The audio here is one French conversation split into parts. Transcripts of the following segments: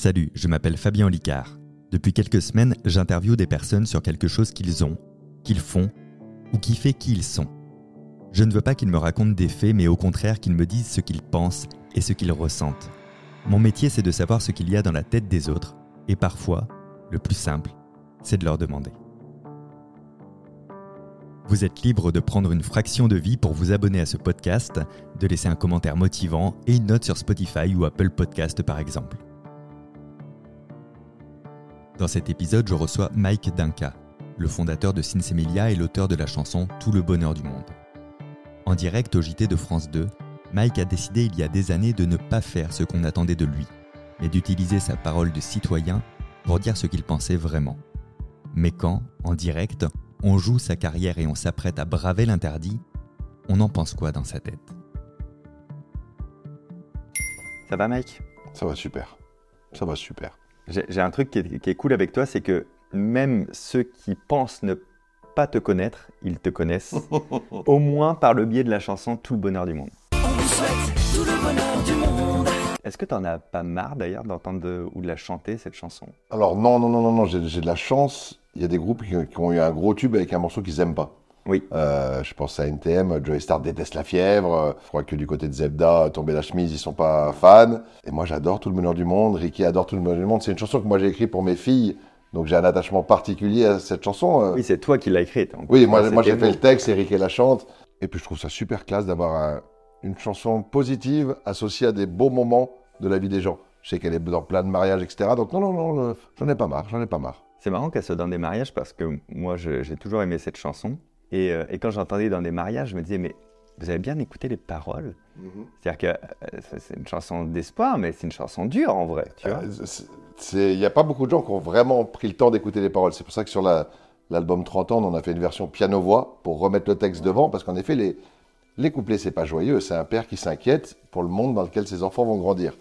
Salut, je m'appelle Fabien Licard. Depuis quelques semaines, j'interviewe des personnes sur quelque chose qu'ils ont, qu'ils font, ou qui fait qui ils sont. Je ne veux pas qu'ils me racontent des faits, mais au contraire qu'ils me disent ce qu'ils pensent et ce qu'ils ressentent. Mon métier, c'est de savoir ce qu'il y a dans la tête des autres, et parfois, le plus simple, c'est de leur demander. Vous êtes libre de prendre une fraction de vie pour vous abonner à ce podcast, de laisser un commentaire motivant et une note sur Spotify ou Apple Podcast par exemple. Dans cet épisode, je reçois Mike Dinka, le fondateur de Sinsemilia et l'auteur de la chanson Tout le bonheur du monde. En direct au JT de France 2, Mike a décidé il y a des années de ne pas faire ce qu'on attendait de lui, mais d'utiliser sa parole de citoyen pour dire ce qu'il pensait vraiment. Mais quand, en direct, on joue sa carrière et on s'apprête à braver l'interdit, on en pense quoi dans sa tête? Ça va Mike? Ça va super. Ça va super. J'ai un truc qui est, cool avec toi, c'est que même ceux qui pensent ne pas te connaître, ils te connaissent, au moins par le biais de la chanson Tout le bonheur du monde. On souhaite tout le bonheur du monde. Est-ce que tu en as pas marre d'ailleurs d'entendre ou de la chanter cette chanson? Alors non, non, non, non, non j'ai de la chance. Il y a des groupes qui, ont eu un gros tube avec un morceau qu'ils aiment pas. Oui. Euh, je pense à NTM, Joey Star déteste la fièvre. Je crois que du côté de Zebda, tomber la chemise, ils sont pas fans. Et moi, j'adore tout le bonheur du monde. Ricky adore tout le bonheur du monde. C'est une chanson que moi j'ai écrite pour mes filles. Donc j'ai un attachement particulier à cette chanson. Euh. Oui, c'est toi qui l'as écrite. Oui, moi, moi j'ai fait le texte et Ricky la chante. Et puis je trouve ça super classe d'avoir une chanson positive associée à des beaux moments de la vie des gens. Je sais qu'elle est dans plein de mariages, etc. Donc non, non, non, j'en ai pas marre, j'en ai pas marre. C'est marrant qu'elle soit dans des mariages parce que moi j'ai toujours aimé cette chanson. Euh, et, quand j'entendais dans des mariages, je me disais, mais vous avez bien écouté les paroles mhm. C'est-à-dire que euh, c'est une chanson d'espoir, mais c'est une chanson dure en vrai. Il n'y a pas beaucoup de gens qui ont vraiment pris le temps d'écouter les paroles. C'est pour ça que sur l'album 30 ans, on a fait une version piano-voix pour remettre le texte devant, parce qu'en effet, les, les couplets, c'est pas joyeux. C'est un père qui s'inquiète pour le monde dans lequel ses enfants vont grandir.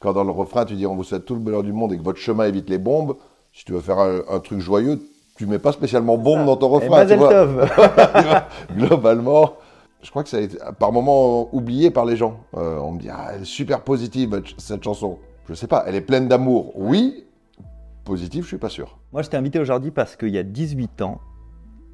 Quand dans le refrain, tu dis on vous souhaite tout le bonheur du monde et que votre chemin évite les bombes, si tu veux faire un truc joyeux, tu mets pas spécialement bombe dans ton refrain. Tu vois. Globalement, je crois que ça a été par moments oublié par les gens. Euh, on me dit, ah, elle est super positive cette chanson. Je sais pas, elle est pleine d'amour. Oui, positive, je suis pas sûr. Moi, je t'ai invité aujourd'hui parce qu'il y a 18 ans.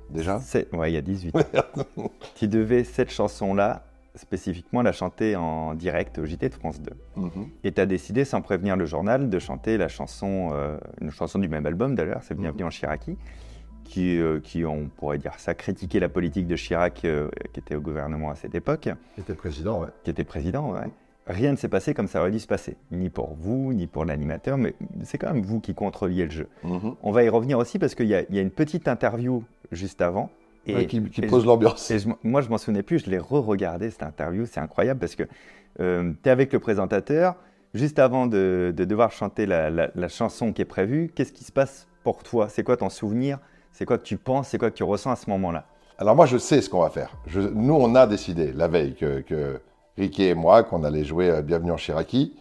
Déjà? Ouais, il y a 18 ans. tu devais cette chanson-là spécifiquement la chanter en direct au JT de France 2. Mhm. Et tu as décidé, sans prévenir le journal, de chanter la chanson, euh, une chanson du même album d'ailleurs, c'est Bienvenue mhm. en Chiraki, qui, euh, qui, on pourrait dire ça, critiquait la politique de Chirac, euh, qui était au gouvernement à cette époque. Qui était président, ouais. Qui était président, ouais. Rien ne s'est passé comme ça aurait dû se passer, ni pour vous, ni pour l'animateur, mais c'est quand même vous qui contrôliez le jeu. Mhm. On va y revenir aussi parce qu'il y, y, a une petite interview juste avant et, qui, pose l'ambiance. moi, je m'en souvenais plus, je l'ai re-regardé cette interview, c'est incroyable parce que euh, tu es avec le présentateur, juste avant de, devoir chanter la, chanson qui est prévue, qu'est-ce qui se passe pour toi? C'est quoi ton souvenir? C'est quoi que tu penses? C'est quoi que tu ressens à ce moment-là? Alors moi, je sais ce qu'on va faire. nous, on a décidé la veille que, que Ricky et moi, qu'on allait jouer euh, Bienvenue en Chiraki.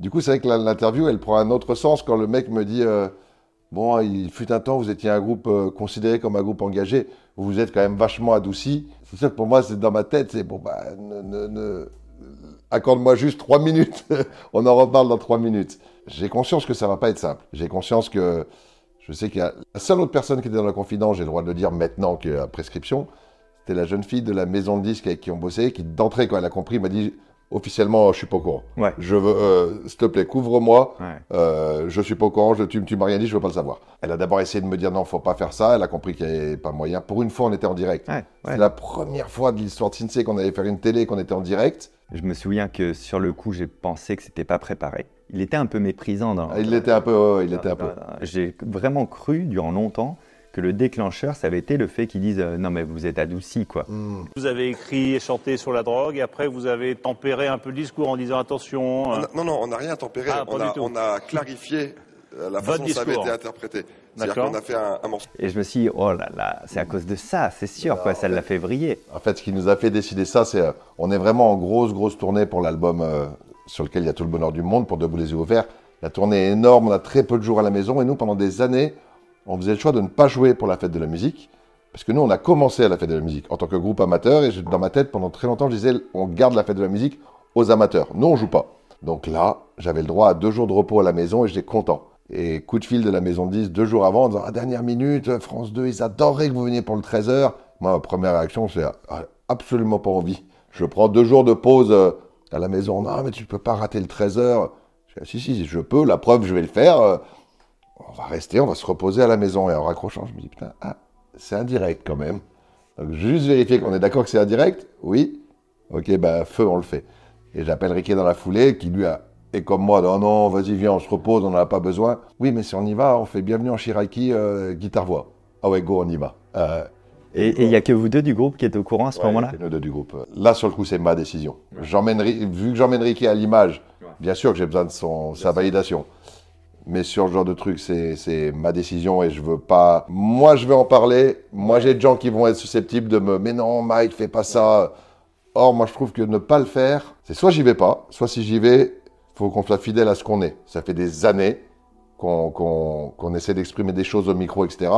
Du coup, c'est vrai que l'interview, elle prend un autre sens quand le mec me dit... Euh, Bon, il fut un temps, vous étiez un groupe euh, considéré comme un groupe engagé, vous vous êtes quand même vachement adouci. C'est ça que pour moi, c'est dans ma tête, c'est bon, bah, ne, accorde-moi juste trois minutes, on en reparle dans trois minutes. J'ai conscience que ça va pas être simple. J'ai conscience que je sais qu'il y a la seule autre personne qui était dans la confidence, j'ai le droit de le dire maintenant qu'il y a prescription, c'était la jeune fille de la maison de disques avec qui on bossait, qui d'entrée, quand elle a compris, m'a dit officiellement, je suis pas au courant. Ouais. Je veux, euh, s'il te plaît, couvre-moi. Ouais. Euh, je suis pas au courant. Je, tu, tu m'as rien dit, je veux pas le savoir. Elle a d'abord essayé de me dire non, faut pas faire ça. Elle a compris qu'il n'y avait pas moyen. Pour une fois, on était en direct. Ouais, C'est la première fois de l'histoire de Sinsei qu'on allait faire une télé, qu'on était en direct. Je me souviens que sur le coup, j'ai pensé que c'était pas préparé. Il était un peu méprisant. Dans, il était un peu, il était un peu. J'ai vraiment cru durant longtemps que le déclencheur, ça avait été le fait qu'ils disent euh, non mais vous êtes adouci quoi. Hmm. Vous avez écrit et chanté sur la drogue et après vous avez tempéré un peu le discours en disant attention. Euh. non non, on n'a rien tempéré, ah, on, a, clarifié euh, la façon dont ça avait été interprété. C'est-à-dire qu'on a fait un, morceau. Et je me suis dit, oh là là, c'est à cause de ça, c'est sûr, quoi, ça l'a fait vriller. En fait, ce qui nous a fait décider ça, c'est on est vraiment en grosse, grosse tournée pour l'album sur lequel il y a tout le bonheur du monde, pour Debout les yeux ouverts. La tournée est énorme, on a très peu de jours à la maison, et nous, pendant des années, on faisait le choix de ne pas jouer pour la fête de la musique, parce que nous, on a commencé à la fête de la musique en tant que groupe amateur, et dans ma tête, pendant très longtemps, je disais, on garde la fête de la musique aux amateurs. Nous, on joue pas. Donc là, j'avais le droit à deux jours de repos à la maison et j'étais content. Et coup de fil de la maison de 10 deux jours avant en disant à dernière minute, France 2, ils adoreraient que vous veniez pour le 13h. Moi, ma première réaction, c'est ah, absolument pas envie. Je prends deux jours de pause euh, à la maison. Non, mais tu peux pas rater le 13h. Je dis, si, si, je peux. La preuve, je vais le faire. On va rester, on va se reposer à la maison. Et en raccrochant, je me dis, putain, ah, c'est indirect quand même. Donc, juste vérifier qu'on est d'accord que c'est indirect. Oui. Ok, ben, feu, on le fait. Et j'appelle Riquet dans la foulée, qui lui a, et comme moi, non, non, vas-y, viens, on se repose, on n'en a pas besoin. Oui, mais si on y va, on fait bienvenue en Chiraki, euh, guitare-voix. Ah ouais, go, on y va. Euh, et il n'y a que vous deux du groupe qui êtes au courant à ce moment-là nous deux du groupe. Là, sur le coup, c'est ma décision. J'emmène, vu que j'emmène Ricky à l'image, bien sûr que j'ai besoin de son, sa validation. Mais sur ce genre de truc, c'est ma décision et je veux pas. Moi, je vais en parler. Moi, j'ai des gens qui vont être susceptibles de me. Mais non, Mike, fais pas ça. Or, moi, je trouve que ne pas le faire, c'est soit j'y vais pas, soit si j'y vais, faut qu'on soit fidèle à ce qu'on est. Ça fait des années qu'on essaie d'exprimer des choses au micro, etc.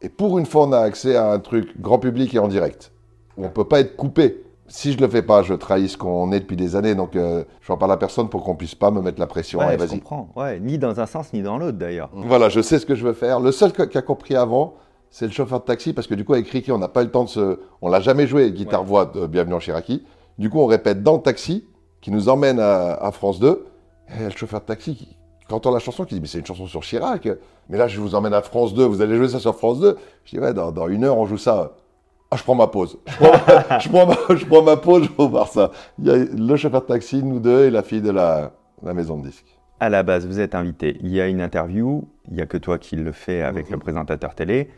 Et pour une fois, on a accès à un truc grand public et en direct. Où on peut pas être coupé. Si je le fais pas, je trahis ce qu'on est depuis des années. Donc, euh, je n'en parle à personne pour qu'on puisse pas me mettre la pression. Ouais, je comprends. Ouais, ni dans un sens, ni dans l'autre, d'ailleurs. Voilà, je sais ce que je veux faire. Le seul qui a compris avant, c'est le chauffeur de taxi, parce que du coup, avec Ricky, on n'a pas eu le temps de se... On l'a jamais joué, guitare-voix de Bienvenue en Chiraki. Du coup, on répète dans le taxi, qui nous emmène à, France 2. Et le chauffeur de taxi quand on entend la chanson, qui dit, mais c'est une chanson sur Chirac. Mais là, je vous emmène à France 2, vous allez jouer ça sur France 2. Je dis, ouais, dans, une heure, on joue ça. Ah, je prends ma pause. Je prends, ma, pause, je vais voir ça. Il y a le chauffeur de taxi, nous deux, et la fille de la, maison de disques. À la base, vous êtes invité. Il y a une interview, il n'y a que toi qui le fais avec mhm. le présentateur télé.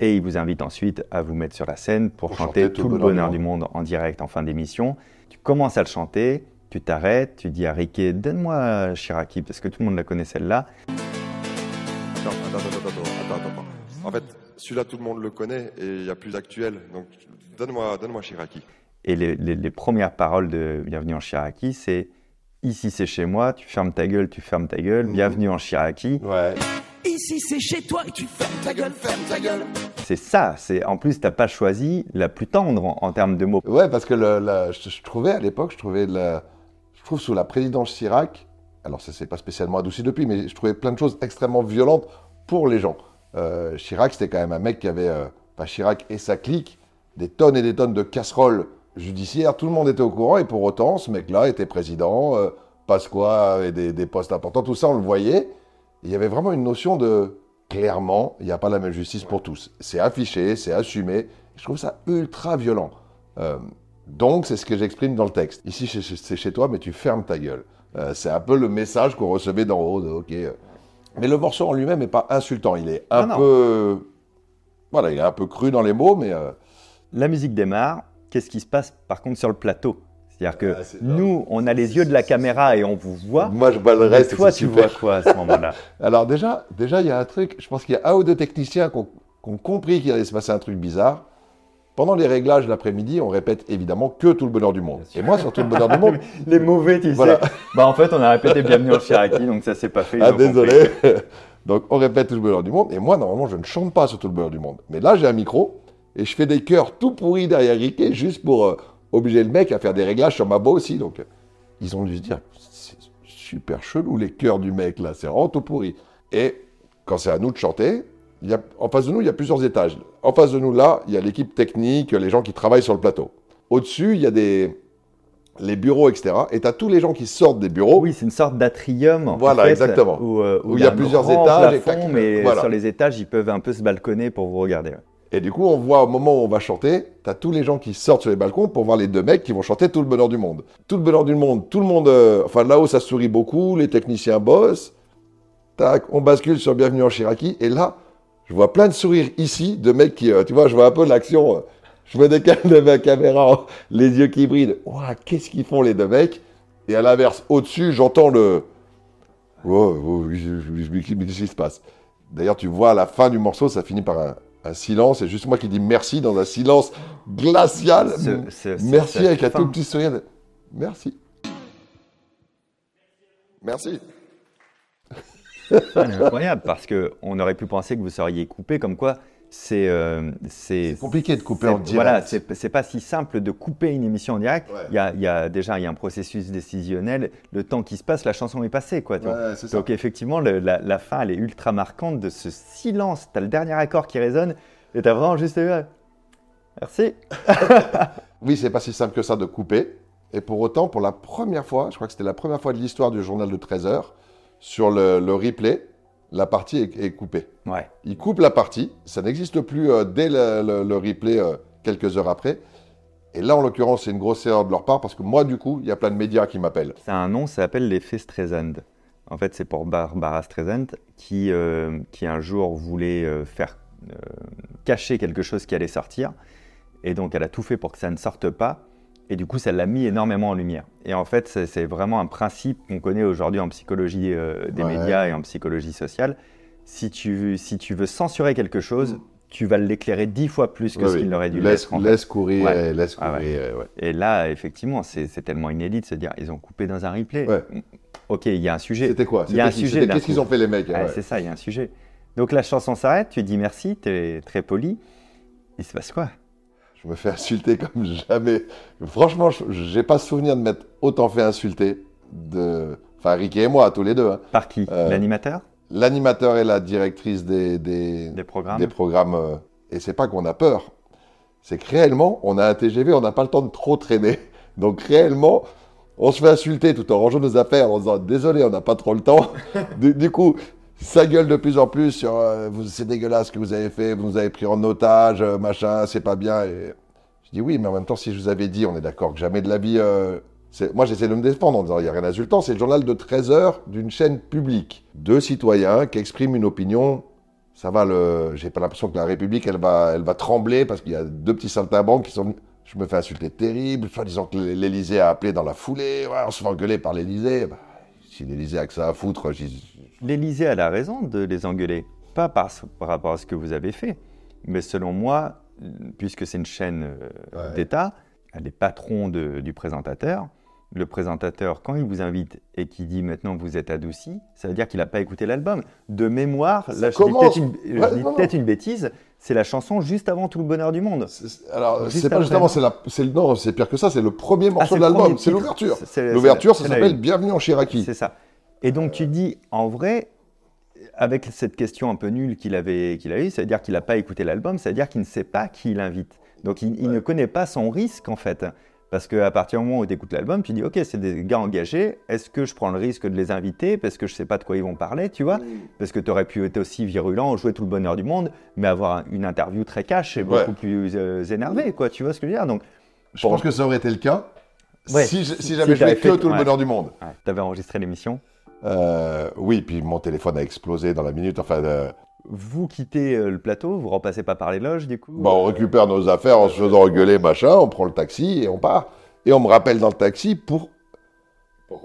Et il vous invite ensuite à vous mettre sur la scène pour, chanter, Tout, le bonheur, du monde en direct en fin d'émission. Tu commences à le chanter tu t'arrêtes, tu dis à Riquet, donne-moi Chiraki, parce que tout le monde la connaît celle-là. Attends, attends, attends, attends, attends, En fait, celui-là, tout le monde le connaît et il y a plus d'actuel. Donc, donne-moi donne Chiraki. Et les, premières paroles de Bienvenue en Chiraki, c'est Ici c'est chez moi, tu fermes ta gueule, tu fermes ta gueule, mhm. bienvenue en Chiraki. Ouais. Ici c'est chez toi et tu fermes ta gueule, ferme ta gueule. C'est ça, c'est en plus t'as pas choisi la plus tendre en, termes de mots. Ouais, parce que je, trouvais à l'époque, je trouvais la, trouve sous la présidence Chirac, alors ça s'est pas spécialement adouci depuis, mais je trouvais plein de choses extrêmement violentes pour les gens. Euh, Chirac, c'était quand même un mec qui avait, euh, pas Chirac et sa clique, des tonnes et des tonnes de casseroles judiciaires. Tout le monde était au courant et pour autant, ce mec-là était président, euh, Pasqua avait des, des, postes importants, tout ça, on le voyait. Il y avait vraiment une notion de clairement, il n'y a pas la même justice pour tous. C'est affiché, c'est assumé. Je trouve ça ultra violent. Euh, donc, c'est ce que j'exprime dans le texte. Ici, c'est chez toi, mais tu fermes ta gueule. C'est un peu le message qu'on recevait d'en haut. ok. Mais le morceau en lui-même n'est pas insultant. Il est un peu. Voilà, il est un peu cru dans les mots, mais. Euh, la musique démarre. Qu'est-ce qui se passe par contre sur le plateau? C'est-à-dire que ah, nous, on a les yeux de la caméra et on vous voit. Moi, je vois le reste. toi, tu vois quoi à ce moment-là? Alors déjà, déjà, il y a un truc. Je pense qu'il y a un ou deux techniciens qui ont compris qu'il allait se passer un truc bizarre. Pendant les réglages de l'après-midi, on répète évidemment que tout le bonheur du monde. Et moi, sur tout le bonheur du monde. les mauvais, tu sais. Bah, en fait, on a répété bienvenue au Chiraki, donc ça s'est pas fait. Ah, désolé. donc, on répète tout le bonheur du monde. Et moi, normalement, je ne chante pas sur tout le bonheur du monde. Mais là, j'ai un micro et je fais des chœurs tout pourris derrière Riquet juste pour euh, obliger le mec à faire des réglages sur ma voix aussi. Donc, ils ont dû se dire, c'est super chelou les chœurs du mec là, c'est vraiment tout pourri. Et quand c'est à nous de chanter, en face de nous, il y a plusieurs étages. En face de nous, là, il y a l'équipe technique, les gens qui travaillent sur le plateau. Au-dessus, il y a des, les bureaux, etc. Et tu as tous les gens qui sortent des bureaux. Oui, c'est une sorte d'atrium. Voilà, exactement. Où, euh, il y, a, plusieurs étages. mais sur les étages, ils peuvent un peu se balconner pour vous regarder. Et du coup, on voit au moment où on va chanter, tu as tous les gens qui sortent sur les balcons pour voir les deux mecs qui vont chanter tout le bonheur du monde. Tout le bonheur du monde, tout le monde. Euh, enfin, là-haut, ça sourit beaucoup, les techniciens bossent. Tac, on bascule sur Bienvenue en Chiraki. Et là, je vois plein de sourires ici, de mecs qui, euh, tu vois, je vois un peu l'action. Euh, je vois des de ma caméra, les yeux qui brillent. Ouah, qu'est-ce qu'ils font les deux mecs? Et à l'inverse, au-dessus, j'entends le. Oh, qu'est-ce qui se passe? D'ailleurs, tu vois, à la fin du morceau, ça finit par un, silence. Et juste moi qui dis merci dans un silence glacial. merci avec un tout petit sourire. Merci. Merci. C'est incroyable parce qu'on aurait pu penser que vous seriez coupé, comme quoi c'est euh, compliqué de couper en direct. Voilà, c'est pas si simple de couper une émission en direct. Ouais. Il y, a, il y a déjà il y a un processus décisionnel. Le temps qui se passe, la chanson est passée, quoi. ça. Donc effectivement, le- la, la fin, elle est ultra marquante de ce silence. Tu as le dernier accord qui résonne et tu as vraiment juste... euh, Merci. Oui, c'est pas si simple que ça de couper. Et pour autant, pour la première fois, je crois que c'était la première fois de l'histoire du journal de 13 heures, sur le, le replay, la partie est, est coupée. Ouais. Ils coupent la partie, ça n'existe plus euh, dès le, le- le replay euh, quelques heures après. Et là, en l'occurrence, c'est une grosse erreur de leur part parce que moi, du coup, il y a plein de médias qui m'appellent. C'est un nom, ça s'appelle l'effet Streisand. En fait, c'est pour Barbara Streisand qui, euh, qui un jour voulait faire cacher quelque chose qui allait sortir. Et donc, elle a tout fait pour que ça ne sorte pas. Et du coup, ça l'a mis énormément en lumière. Et en fait, c'est vraiment un principe qu'on connaît aujourd'hui en psychologie euh, des Ouais. médias et en psychologie sociale. Si tu, si tu veux censurer quelque chose, tu vas l'éclairer dix fois plus que Ouais, ce oui. qu'il n'aurait dû laisse, l'être. laisse courir, Ouais. laisse Ah courir. euh. Et là, effectivement, c'est tellement inédit de se dire, ils ont coupé dans un replay. Ok, il y a un sujet. C'était quoi? Il y a un sujet Qu'est-ce qu'ils ont fait les mecs? C'est ça, il y a un sujet. Donc la chanson s'arrête, tu dis merci, tu es très poli. Il se passe quoi? Je me fais insulter comme jamais. Franchement, je- j'ai pas souvenir de m'être autant fait insulter. De... Enfin, Ricky et moi, tous les deux. hein. Par qui? Euh, L'animateur? L'animateur et la directrice des, des, Des programmes des programmes. euh, et c'est pas qu'on a peur. C'est que réellement, on a un TGV, on n'a pas le temps de trop traîner. Donc réellement, on se fait insulter tout en rangeant nos affaires en disant désolé, on n'a pas trop le temps. du, du coup, ça gueule de plus en plus sur euh, c'est dégueulasse ce que vous avez fait, vous nous avez pris en otage, euh, machin, c'est pas bien. Et je dis oui, mais en même temps, si je vous avais dit, on est d'accord que jamais de la vie. euh, moi, j'essaie de me défendre en disant il n'y a rien d'insultant. C'est le journal de 13 heures d'une chaîne publique. Deux citoyens qui expriment une opinion. Ça va, le... j'ai pas l'impression que la République, elle va, elle va trembler parce qu'il y a deux petits saltimbanques qui sont. Je me fais insulter terrible, soit disant que l'Élysée a appelé dans la foulée. Ouais, on se fait engueuler par l'Élysée. Bah, si l'Élysée a que ça à foutre, j'y- L'Élysée a la raison de les engueuler. Pas par, par rapport à ce que vous avez fait, mais selon moi, puisque c'est une chaîne euh, Ouais. d'État, elle est patron de- du présentateur. Le présentateur, quand il vous invite et qu'il dit maintenant vous êtes adouci, ça veut dire qu'il n'a pas écouté l'album. De mémoire, là je dis peut-être une, Ouais, bêtise, c'est la chanson juste avant tout le bonheur du monde. C'est- Alors, c'est pas c'est non, pire que ça, c'est le premier morceau Ah, c'est de l'album, c'est l'ouverture. L'ouverture, ça s'appelle Bienvenue en Chiraki. C'est ça. Et donc tu dis, en vrai, avec cette question un peu nulle qu'il avait, qu'il a eue, c'est-à-dire qu'il n'a pas écouté l'album, c'est-à-dire qu'il ne sait pas qui il invite. Donc il, il ne connaît pas son risque en fait. Parce qu'à partir du moment où tu écoutes l'album, tu dis, ok, c'est des gars engagés, est-ce que je prends le risque de les inviter parce que je ne sais pas de quoi ils vont parler, tu vois? Parce que tu aurais pu être aussi virulent, jouer tout le bonheur du monde, mais avoir une interview très cash et Ouais. beaucoup plus euh, énervé, quoi, tu vois ce que je veux dire? Donc, Je pense que ça aurait été le cas Ouais. si, je- si Si j'avais fait que fait- tout le ouais. bonheur du monde. tu avais enregistré l'émission? Euh, oui, puis mon téléphone a explosé dans la minute. Enfin, euh, Vous quittez euh, le plateau, vous repassez pas par les loges, du coup bah, on récupère nos affaires en se faisant engueuler, machin, on prend le taxi et on part. Et on me rappelle dans le taxi pour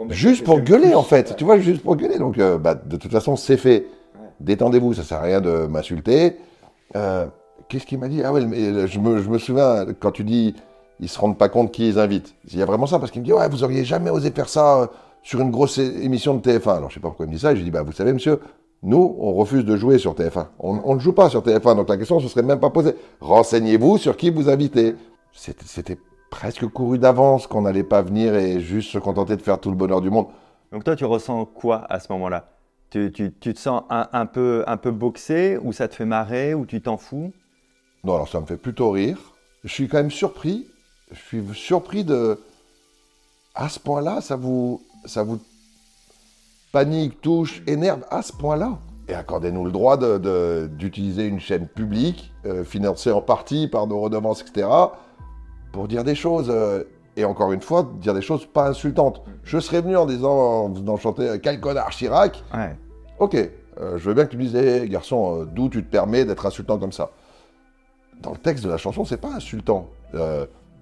juste pour gueuler en fait. Tu vois, juste pour gueuler. Donc, euh, bah, de toute façon, c'est fait. Détendez-vous, ça sert à rien de m'insulter. Euh, Qu'est-ce qu'il m'a dit? Ah ouais, mais je me, je me souviens quand tu dis ils se rendent pas compte qui ils invitent. Il y a vraiment ça parce qu'il me dit ouais, vous auriez jamais osé faire ça euh, sur une grosse émission de TF1. Alors je sais pas pourquoi il me dit ça. Et je lui dis bah vous savez monsieur, nous on refuse de jouer sur TF1. On, ne joue pas sur TF1, donc la question ne se serait même pas posée. Renseignez-vous sur qui vous invitez. C'était c'était presque couru d'avance qu'on n'allait pas venir et juste se contenter de faire tout le bonheur du monde. Donc toi, tu ressens quoi à ce moment-là? Tu, tu- tu te sens un, un peu, un peu boxé, ou ça te fait marrer, ou tu t'en fous? Non, alors ça me fait plutôt rire. Je suis quand même surpris. Je suis surpris de. À ce point-là, ça vous, ça vous panique, touche, énerve à ce point-là. Et accordez-nous le droit d'utiliser une chaîne publique, euh, financée en partie par nos redevances, etc., pour dire des choses. euh, et encore une fois, dire des choses pas insultantes. Je serais venu en disant, en chanter euh, Quel connard Chirac Ouais. Ok, euh, je veux bien que tu me dises, Hé, garçon, euh, d'où tu te permets d'être insultant comme ça? Dans le texte de la chanson, c'est pas insultant.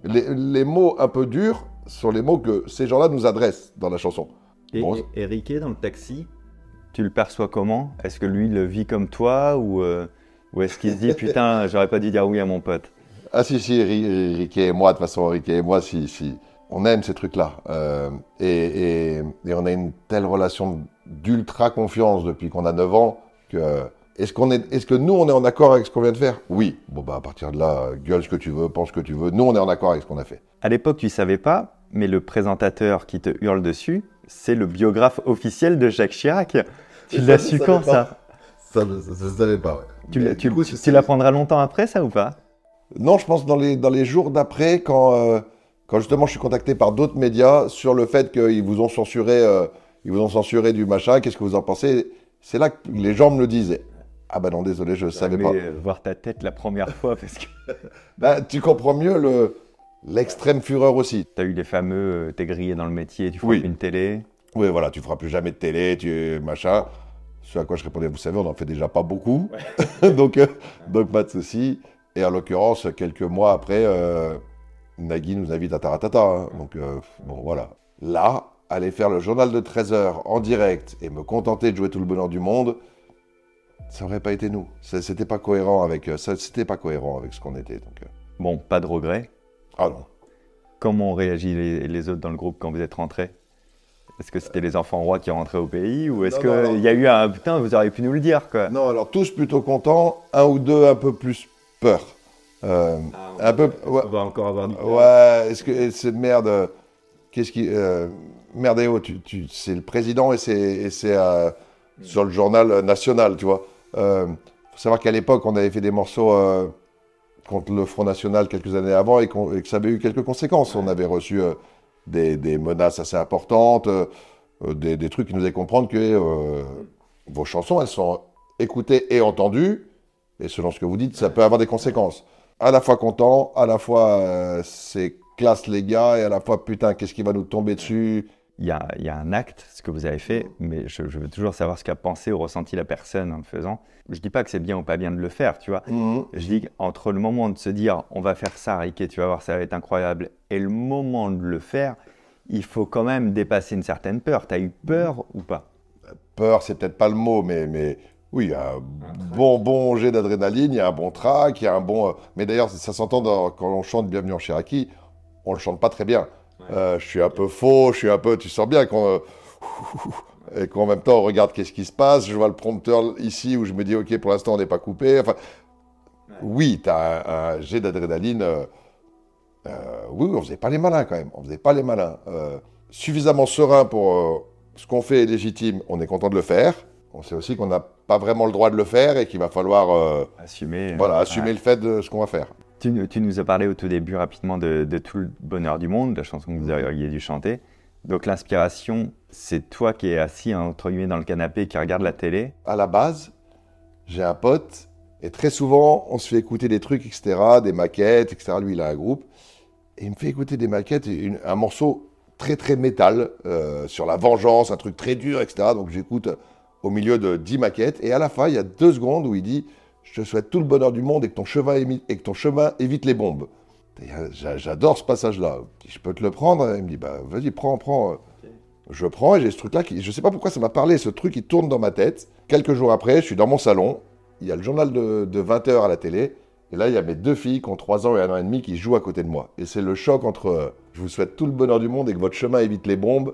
Les, les mots un peu durs sont les mots que ces gens-là nous adressent dans la chanson. Et, Bon. et- et Riquet, dans le taxi, tu le perçois comment? Est-ce que lui le vit comme toi, ou, euh, ou est-ce qu'il se dit, putain, j'aurais pas dû dire oui à mon pote? Ah si, si, Ri- Riquet et moi, de toute façon, Riquet et moi, si, si, on aime ces trucs-là. Euh, et, et- et on a une telle relation d'ultra confiance depuis qu'on a 9 ans que Est-ce qu'on est, est-ce que nous on est en accord avec ce qu'on vient de faire? Oui. Bon bah à partir de là, gueule ce que tu veux, pense ce que tu veux. Nous on est en accord avec ce qu'on a fait. À l'époque, tu savais pas, mais le présentateur qui te hurle dessus, c'est le biographe officiel de Jacques Chirac. Tu l'as su quand ça? Ça, je ne savais pas. Ouais. Tu, Mais l'as- tu, coup, tu- l'apprendras longtemps après ça ou pas? Non, je pense dans les, dans les jours d'après, quand, euh, quand justement je suis contacté par d'autres médias sur le fait qu'ils vous ont censuré, euh, ils vous ont censuré du machin, qu'est-ce que vous en pensez? C'est là que les gens me le disent. Ah bah non, désolé, je ne savais pas. voir ta tête la première fois parce que Bah, tu comprends mieux le, l'extrême fureur aussi. tu as eu les fameux euh, t'es grillé dans le métier, tu Oui. une télé. Oui, voilà, tu feras plus jamais de télé, tu machin. Ce à quoi je répondais, vous savez, on n'en fait déjà pas beaucoup. donc, euh, donc, pas de souci. Et en l'occurrence, quelques mois après, euh, Nagui nous invite à Taratata. hein. Donc, euh, bon, voilà. Là, aller faire le journal de 13 heures en direct et me contenter de jouer tout le bonheur du monde, ça aurait pas été nous. C'était pas cohérent avec, euh, ça, c'était pas cohérent avec ce qu'on était. Donc, euh, Bon, pas de regret. ah non. Comment ont réagi les, les autres dans le groupe quand vous êtes rentrés? Est-ce que c'était les enfants rois qui rentraient au pays ou est-ce qu'il y a eu un putain, vous auriez pu nous le dire quoi? Non, alors tous plutôt contents, un ou deux un peu plus peur. Euh, un peu, ouais, On va encore avoir du Ouais, est-ce que et c'est merde Qu'est-ce qui euh, merde eh oh, tu, tu, c'est le président et c'est euh, sur le journal national, tu vois. Euh, faut savoir qu'à l'époque, on avait fait des morceaux euh, contre le Front National quelques années avant et, que ça avait eu quelques conséquences. On avait reçu euh, des, des menaces assez importantes, euh, des, des trucs qui nous faisaient comprendre que euh, vos chansons, elles sont écoutées et entendues, et selon ce que vous dites, ça peut avoir des conséquences. À la fois content, à la fois c'est classe les gars, et à la fois putain, qu'est-ce qui va nous tomber dessus? Il y a, il y a un acte, ce que vous avez fait, mais je, je veux toujours savoir ce qu'a pensé ou ressenti la personne en le faisant. Je dis pas que c'est bien ou pas bien de le faire, tu vois. Mhm. Je dis qu'entre le moment de se dire on va faire ça, Riquet, tu vas voir, ça va être incroyable, et le moment de le faire, il faut quand même dépasser une certaine peur. Tu as eu peur ou pas? Peur, c'est peut-être pas le mot, mais, mais oui, il y a un bon, bon jet d'adrénaline, il y a un bon track, il y a un bon. euh, Mais d'ailleurs, ça s'entend quand on chante Bienvenue en Cheraki, on le chante pas très bien. Euh, je suis un peu faux, je suis un peu. Tu sens bien qu'on. euh, et qu'en même temps, on regarde qu'est-ce qui se passe. Je vois le prompteur ici où je me dis, OK, pour l'instant, on n'est pas coupé. Enfin, oui, tu as un, un jet d'adrénaline. euh, euh, oui, on faisait pas les malins quand même. On faisait pas les malins. Suffisamment serein pour ce qu'on fait est légitime. On est content de le faire. On sait aussi qu'on n'a pas vraiment le droit de le faire et qu'il va falloir Assumer. voilà, assumer ouais. le fait de ce qu'on va faire. Tu, nous as parlé au tout début rapidement de, tout le bonheur du monde, la chanson que vous auriez dû chanter. Donc l'inspiration, c'est toi qui es assis entre guillemets dans le canapé qui regarde la télé. À la base, j'ai un pote et très souvent, on se fait écouter des trucs, etc., des maquettes, etc. Lui, il a un groupe. Et il me fait écouter des maquettes, et un morceau très, très métal euh, sur la vengeance, un truc très dur, etc. Donc j'écoute au milieu de 10 maquettes. Et à la fin, il y a deux secondes où il dit Je te souhaite tout le bonheur du monde et que ton chemin, émi- et que ton chemin évite les bombes. Euh, j'a- J'adore ce passage-là. Je peux te le prendre Il me dit bah, Vas-y, prends, prends. Je prends et j'ai ce truc-là qui. Je sais pas pourquoi ça m'a parlé, ce truc qui tourne dans ma tête. Quelques jours après, je suis dans mon salon. Il y a le journal de, de 20h à la télé. Et là, il y a mes deux filles qui ont 3 ans et 1 an et demi qui jouent à côté de moi. Et c'est le choc entre euh, je vous souhaite tout le bonheur du monde et que votre chemin évite les bombes.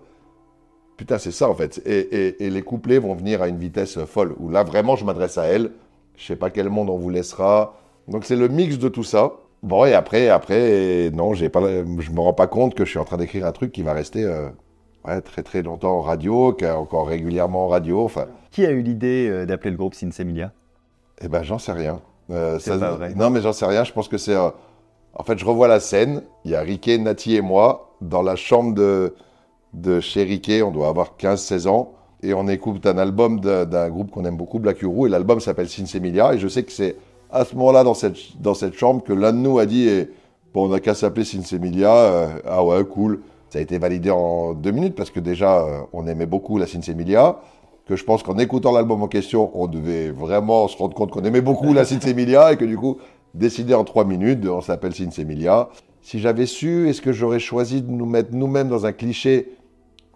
Putain, c'est ça en fait. Et, et- et les couplets vont venir à une vitesse folle. Où là, vraiment, je m'adresse à elles. Je sais pas quel monde on vous laissera. Donc c'est le mix de tout ça. Bon, et après, après, non, j'ai pas, je me rends pas compte que je suis en train d'écrire un truc qui va rester euh, ouais, très très longtemps en radio, qui est encore régulièrement en radio. Enfin, Qui a eu l'idée euh, d'appeler le groupe Sinsemilia eh ben, j'en sais rien. Euh, pas vrai. Non, mais j'en sais rien. Je pense que c'est. euh, En fait, je revois la scène. Il y a Riquet, Nati et moi dans la chambre de, de chez Riquet. On doit avoir 15-16 ans. Et on écoute un album d'un groupe qu'on aime beaucoup, Black Uru. Et l'album s'appelle Sinsemilia. Et je sais que c'est à ce moment-là, dans cette, dans cette chambre, que l'un de nous a dit eh, Bon, on n'a qu'à s'appeler Sinsemilia. Euh, ah ouais, cool. Ça a été validé en deux minutes parce que déjà, euh, on aimait beaucoup la Sinsemilia que je pense qu'en écoutant l'album en question, on devait vraiment se rendre compte qu'on aimait beaucoup la Sinsemilia et que du coup, décider en trois minutes, on s'appelle Sinsemilia. Si j'avais su, est-ce que j'aurais choisi de nous mettre nous-mêmes dans un cliché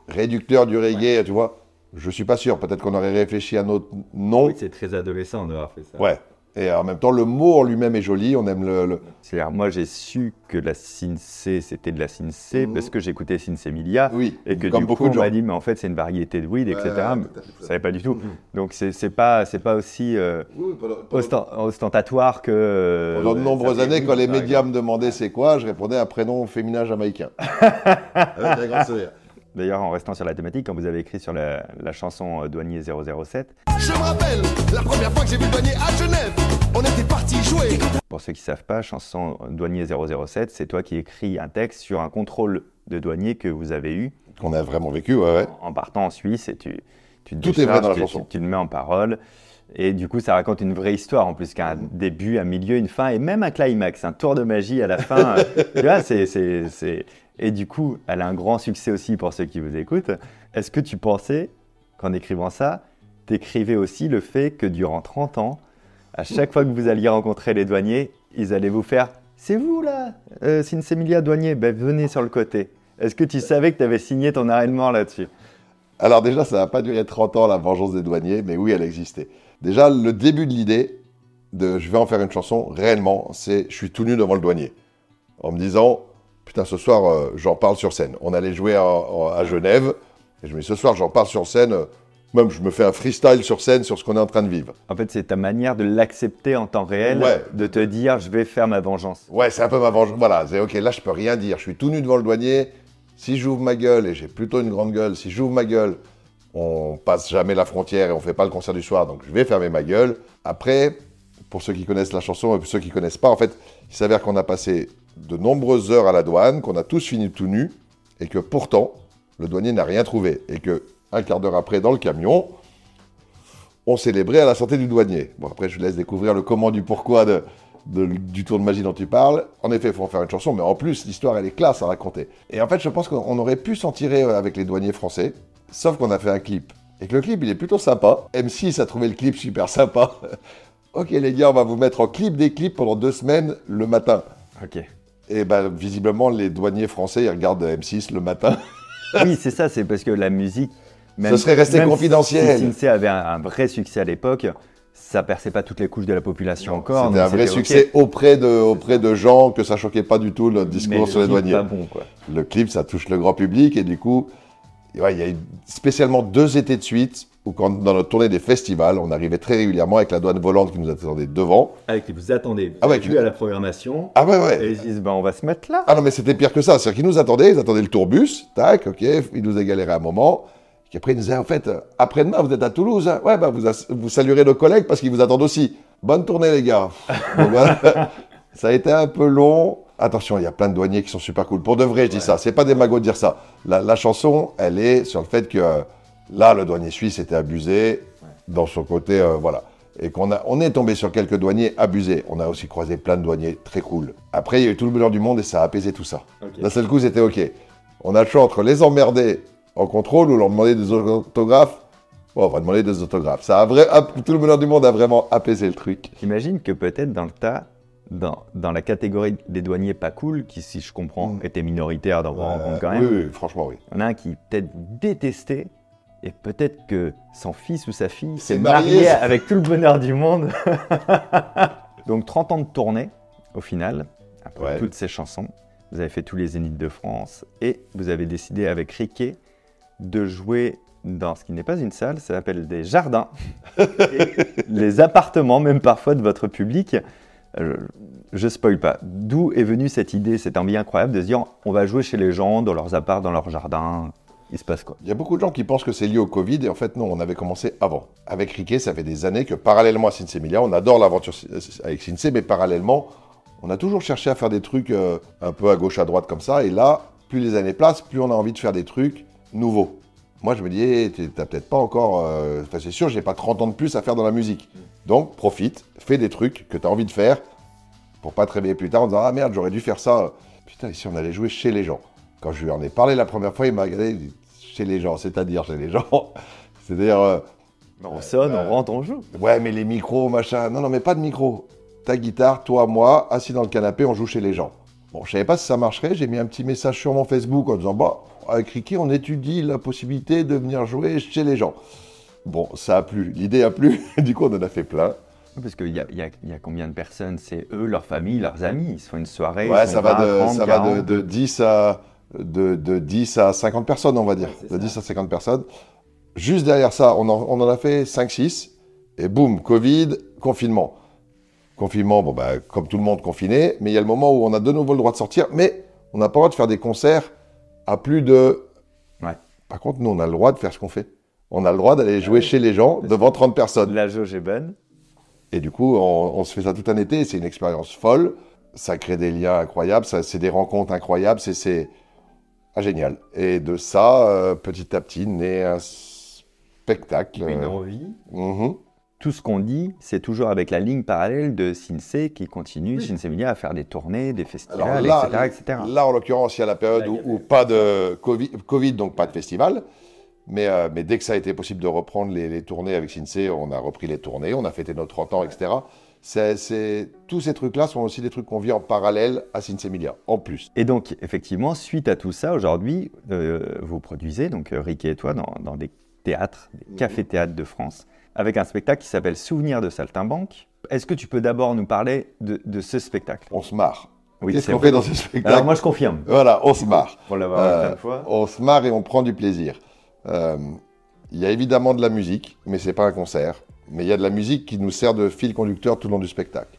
réducteur du reggae, tu vois? Je suis pas sûr. Peut-être qu'on aurait réfléchi à notre nom. c'est très adolescent d'avoir fait ça. Ouais. Et en même temps, le mot en lui-même est joli. On aime le. le- C'est-à-dire, moi, j'ai su que la Cincé, c'était de la Cincé Mhm. parce que j'écoutais Cincémilia. Oui, Et que comme du beaucoup coup, de on gens. m'a dit, mais en fait, c'est une variété de weed, etc. Ouais. Je savais pas du tout. Mhm. Donc, c'est c'est pas, c'est pas aussi euh, Oui, pendant- pendant- ostent- ostentatoire que. euh, Pendant de nombreuses années, quand les médias me demandaient c'est quoi, je répondais un prénom féminin jamaïcain. Avec un grand sourire. D'ailleurs, en restant sur la thématique, quand vous avez écrit sur la, la chanson euh, Douanier 007, Je me rappelle la première fois que j'ai vu douanier à Genève. On était parti jouer. pour ceux qui savent pas, chanson euh, Douanier 007, c'est toi qui écris un texte sur un contrôle de douanier que vous avez eu Qu'on a vraiment vécu, ouais, ouais. en partant en Suisse et tu, tu te Tout est vrai dans la tu- chanson. Tu, tu le mets en parole. Et du coup, ça raconte une vraie histoire en plus qu'un début, un milieu, une fin et même un climax, un tour de magie à la fin. tu vois, c'est- Et du coup, elle a un grand succès aussi pour ceux qui vous écoutent. Est-ce que tu pensais qu'en écrivant ça, t'écrivais aussi le fait que durant 30 ans, à chaque fois que vous alliez rencontrer les douaniers, ils allaient vous faire C'est vous là, euh, Sinsemilia douanier, ben, venez sur le côté. Est-ce que tu savais que tu avais signé ton arrêt de mort là-dessus? Alors déjà, ça n'a pas duré 30 ans, la vengeance des douaniers, mais oui, elle existait. Déjà, le début de l'idée de je vais en faire une chanson, réellement, c'est je suis tout nu devant le douanier. En me disant, putain, ce soir, euh, j'en parle sur scène. On allait jouer à, à Genève, et je me dis, ce soir, j'en parle sur scène. euh, Même, je me fais un freestyle sur scène sur ce qu'on est en train de vivre. En fait, c'est ta manière de l'accepter en temps réel, Ouais. de te dire je vais faire ma vengeance. Ouais, c'est un peu ma vengeance. Voilà, c'est ok, là, je peux rien dire. Je suis tout nu devant le douanier. Si j'ouvre ma gueule, et j'ai plutôt une grande gueule, si j'ouvre ma gueule, on passe jamais la frontière et on fait pas le concert du soir, donc je vais fermer ma gueule. Après, pour ceux qui connaissent la chanson et pour ceux qui connaissent pas, en fait, il s'avère qu'on a passé de nombreuses heures à la douane, qu'on a tous fini tout nus, et que pourtant, le douanier n'a rien trouvé. Et que, un quart d'heure après, dans le camion, on célébrait à la santé du douanier. Bon, après, je vous laisse découvrir le comment du pourquoi du tour de magie dont tu parles. En effet, il faut en faire une chanson, mais en plus, l'histoire, elle est classe à raconter. Et en fait, je pense qu'on aurait pu s'en tirer euh, avec les douaniers français, sauf qu'on a fait un clip. Et que le clip, il est plutôt sympa. M6 a trouvé le clip super sympa. ok, les gars, on va vous mettre en clip des clips pendant deux semaines le matin. Ok. Et ben, visiblement, les douaniers français, ils regardent M6 le matin. oui, c'est ça, c'est parce que la musique. Ce serait resté même confidentiel. Si Sinsé avait un, un vrai succès à l'époque, ça perçait pas toutes les couches de la population encore. C'était un vrai succès auprès, de, auprès de gens que ça choquait pas du tout le Mais discours le sur les douaniers. pas bon, quoi. Le clip, ça touche le grand public et du coup, ouais, il y a eu spécialement deux étés de suite où, quand, dans notre tournée des festivals, on arrivait très régulièrement avec la douane volante qui nous attendait devant. Avec qui vous attendez, Ah ouais, vu qui- à la programmation, Ah ouais, ouais. et ils se disent ben, on va se mettre là. Ah non, mais c'était pire que ça. C'est-à-dire qu'ils nous attendaient, ils attendaient le tourbus, tac, ok, ils nous a galéré un moment. Puis après, ils nous disaient, en fait, euh, après-demain, vous êtes à Toulouse. hein. Ouais, bah, vous, vous saluerez nos collègues parce qu'ils vous attendent aussi. Bonne tournée, les gars. Donc, voilà. ça a été un peu long. Attention, il y a plein de douaniers qui sont super cool. Pour de vrai, je dis ça. C'est pas des magots de dire ça. La, la chanson, elle est sur le fait que euh, là, le douanier suisse était abusé dans son côté, euh, voilà. Et qu'on a, on est tombé sur quelques douaniers abusés. On a aussi croisé plein de douaniers très cool. Après, il y a eu tout le bonheur du monde et ça a apaisé tout ça. D'un seul coup, c'était OK. On a le choix entre les emmerder en contrôle ou leur demander des autographes. Bon, on va demander des autographes. Ça a vrai, tout le bonheur du monde a vraiment apaisé le truc. J'imagine que peut-être dans le tas, dans, dans la catégorie des douaniers pas cool, qui, si je comprends, Mm. était minoritaire dans vos rencontres quand même, Oui, oui, franchement, oui. il y en a un qui peut-être détestait, et peut-être que son fils ou sa fille s'est marié. marié avec tout le bonheur du monde. Donc 30 ans de tournée, au final, après Ouais. toutes ces chansons. Vous avez fait tous les zéniths de France, et vous avez décidé avec Riquet de jouer dans ce qui n'est pas une salle, ça s'appelle des jardins, et les appartements même parfois de votre public. Euh, je spoil pas. D'où est venue cette idée, cette envie incroyable de se dire on va jouer chez les gens, dans leurs apparts, dans leurs jardins. Il se passe quoi? Il y a beaucoup de gens qui pensent que c'est lié au Covid, et en fait, non, on avait commencé avant. Avec Riquet, ça fait des années que parallèlement à Cincy Emilia, on adore l'aventure avec Cincy, mais parallèlement, on a toujours cherché à faire des trucs euh, un peu à gauche, à droite comme ça, et là, plus les années passent, plus on a envie de faire des trucs nouveaux. Moi, je me dis, eh, t'as peut-être pas encore. euh, Enfin, c'est sûr, j'ai pas 30 ans de plus à faire dans la musique. Donc, profite, fais des trucs que tu as envie de faire pour pas te réveiller plus tard en disant, ah merde, j'aurais dû faire ça. Putain, ici, on allait jouer chez les gens? Quand je lui en ai parlé la première fois, il m'a regardé, chez les gens, c'est-à-dire chez les gens. C'est-à-dire, euh, On sonne, on rentre, on joue. ouais, mais les micros, machin. Non, non, mais pas de micro. Ta guitare, toi, moi, assis dans le canapé, on joue chez les gens. Bon, je savais pas si ça marcherait. J'ai mis un petit message sur mon Facebook en disant, bah, avec Ricky, on étudie la possibilité de venir jouer chez les gens. Bon, ça a plu. L'idée a plu. du coup, on en a fait plein. Parce qu'il y a, y, a, y a, combien de personnes? C'est eux, leur famille, leurs amis. Ils se font une soirée. Ouais, ça, va, de, ça va de, de, 10 à, de, de, 10 à 50 personnes, on va dire. de 10 à 50 personnes. Juste derrière ça, on en, on en a fait 5-6. Et boum, Covid, confinement. Confinement, bon, bah, comme tout le monde confiné. Mais il y a le moment où on a de nouveau le droit de sortir. Mais on n'a pas le droit de faire des concerts à plus de. Ouais. Par contre, nous, on a le droit de faire ce qu'on fait. On a le droit d'aller jouer chez les gens devant 30 personnes. La jauge est bonne. Et du coup, on, on se fait ça tout un été. C'est une expérience folle. Ça crée des liens incroyables. C'est des rencontres incroyables. C'est ah, génial. Et de ça, euh, petit à petit, naît un spectacle. Une envie. Mhm. Tout ce qu'on dit, c'est toujours avec la ligne parallèle de Sinsei qui continue, Oui. Sinsei Media, à faire des tournées, des festivals, là, etc., etc. là, en l'occurrence, il y a la période Là, où, où pas de COVID, Covid, donc pas de festival. Mais, euh, mais dès que ça a été possible de reprendre les, les tournées avec Sinsei, on a repris les tournées, on a fêté nos 30 ans, etc. C'est, Tous ces trucs-là sont aussi des trucs qu'on vit en parallèle à Sinsei Media, en plus. Et donc, effectivement, suite à tout ça, aujourd'hui, euh, vous produisez, donc euh, Ricky et toi, dans, dans des théâtres, des cafés-théâtres de France, avec un spectacle qui s'appelle Souvenirs de Saltimbanque. Est-ce que tu peux d'abord nous parler de, de ce spectacle? On se marre. Oui, Qu'est-ce qu'on fait dans ce spectacle? Alors moi, je confirme. Voilà, on se marre. Pour l'avoir Euh, fois. on se marre et on prend du plaisir. Euh, Il y a évidemment de la musique, mais c'est pas un concert. Mais il y a de la musique qui nous sert de fil conducteur tout le long du spectacle.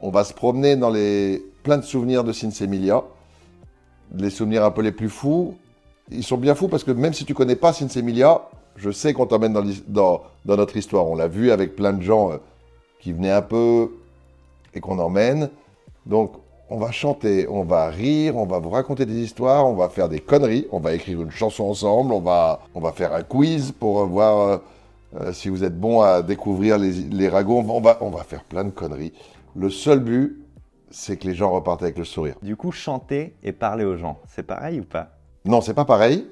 On va se promener dans les plein de souvenirs de Sinsemilia. Les souvenirs un peu les plus fous. Ils sont bien fous parce que même si tu connais pas Sinsemilia, je sais qu'on t'emmène dans, dans, notre histoire. On l'a vu avec plein de gens euh, qui venaient un peu et qu'on emmène. Donc, on va chanter, on va rire, on va vous raconter des histoires, on va faire des conneries, on va écrire une chanson ensemble, on va, on va faire un quiz pour euh, voir euh, si vous êtes bon à découvrir les, les ragots. On va, on va, on va faire plein de conneries. Le seul but, c'est que les gens repartent avec le sourire. Du coup, chanter et parler aux gens, c'est pareil ou pas? Non, c'est pas pareil.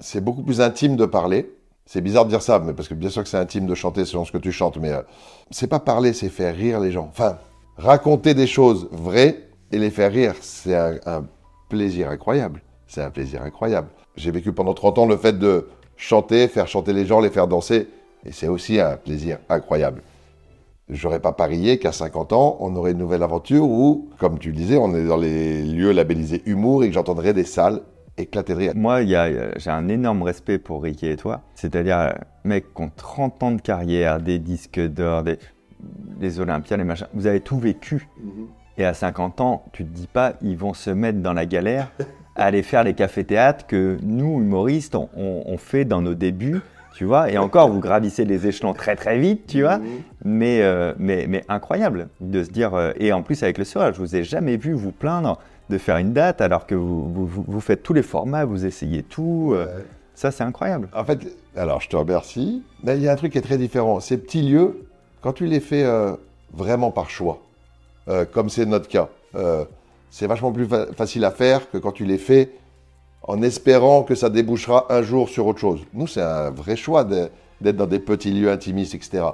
C'est beaucoup plus intime de parler. C'est bizarre de dire ça, mais parce que bien sûr que c'est intime de chanter selon ce que tu chantes, mais euh, c'est pas parler, c'est faire rire les gens. Enfin, raconter des choses vraies et les faire rire, c'est un, un plaisir incroyable. C'est un plaisir incroyable. J'ai vécu pendant 30 ans le fait de chanter, faire chanter les gens, les faire danser, et c'est aussi un plaisir incroyable. J'aurais pas parié qu'à 50 ans, on aurait une nouvelle aventure où, comme tu le disais, on est dans les lieux labellisés humour et que j'entendrais des salles éclater de rire. Moi, j'ai un énorme respect pour Ricky et toi. C'est-à-dire, mecs qui ont 30 ans de carrière, des disques d'or, des, des Olympiades, les machins. Vous avez tout vécu. Et à 50 ans, tu te dis pas, ils vont se mettre dans la galère à aller faire les cafés-théâtres que nous, humoristes, on fait dans nos débuts. Tu vois, et encore, vous gravissez les échelons très très vite, tu vois, mais, euh, mais, mais incroyable de se dire, euh, et en plus avec le soir, je vous ai jamais vu vous plaindre de faire une date alors que vous, vous, faites tous les formats, vous essayez tout. euh, Ça, c'est incroyable. En fait, alors je te remercie. Mais il y a un truc qui est très différent. Ces petits lieux, quand tu les fais vraiment par choix, comme c'est notre cas, c'est vachement plus fa- facile à faire que quand tu les fais en espérant que ça débouchera un jour sur autre chose. Nous, c'est un vrai choix d'être dans des petits lieux intimistes, etc.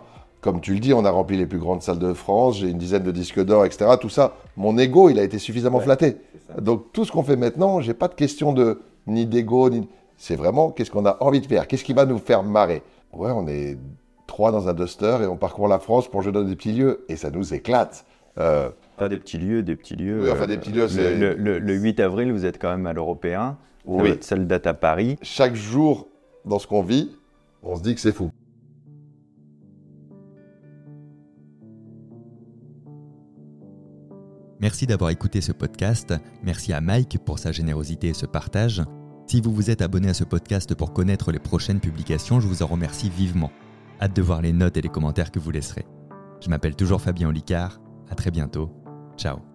Comme tu le dis, on a rempli les plus grandes salles de France, j'ai une dizaine de disques d'or, etc. Tout ça, mon ego, il a été suffisamment flatté. Donc tout ce qu'on fait maintenant, j'ai pas de question de ni d'ego, ni c'est vraiment qu'est-ce qu'on a envie de faire, qu'est-ce qui va nous faire marrer? Ouais, on est trois dans un duster et on parcourt la France pour jouer dans des petits lieux et ça nous éclate. Euh, Pas des petits lieux, des petits lieux. Oui, enfin, des petits lieux, le- c'est- Le, le- le 8 avril, vous êtes quand même à l'Européen. C'est Oui. votre seule date à Paris. chaque jour dans ce qu'on vit, on se dit que c'est fou. Merci d'avoir écouté ce podcast. Merci à Mike pour sa générosité et ce partage. Si vous vous êtes abonné à ce podcast pour connaître les prochaines publications, je vous en remercie vivement. Hâte de voir les notes et les commentaires que vous laisserez. Je m'appelle toujours Fabien Olicard. À très bientôt. Ciao.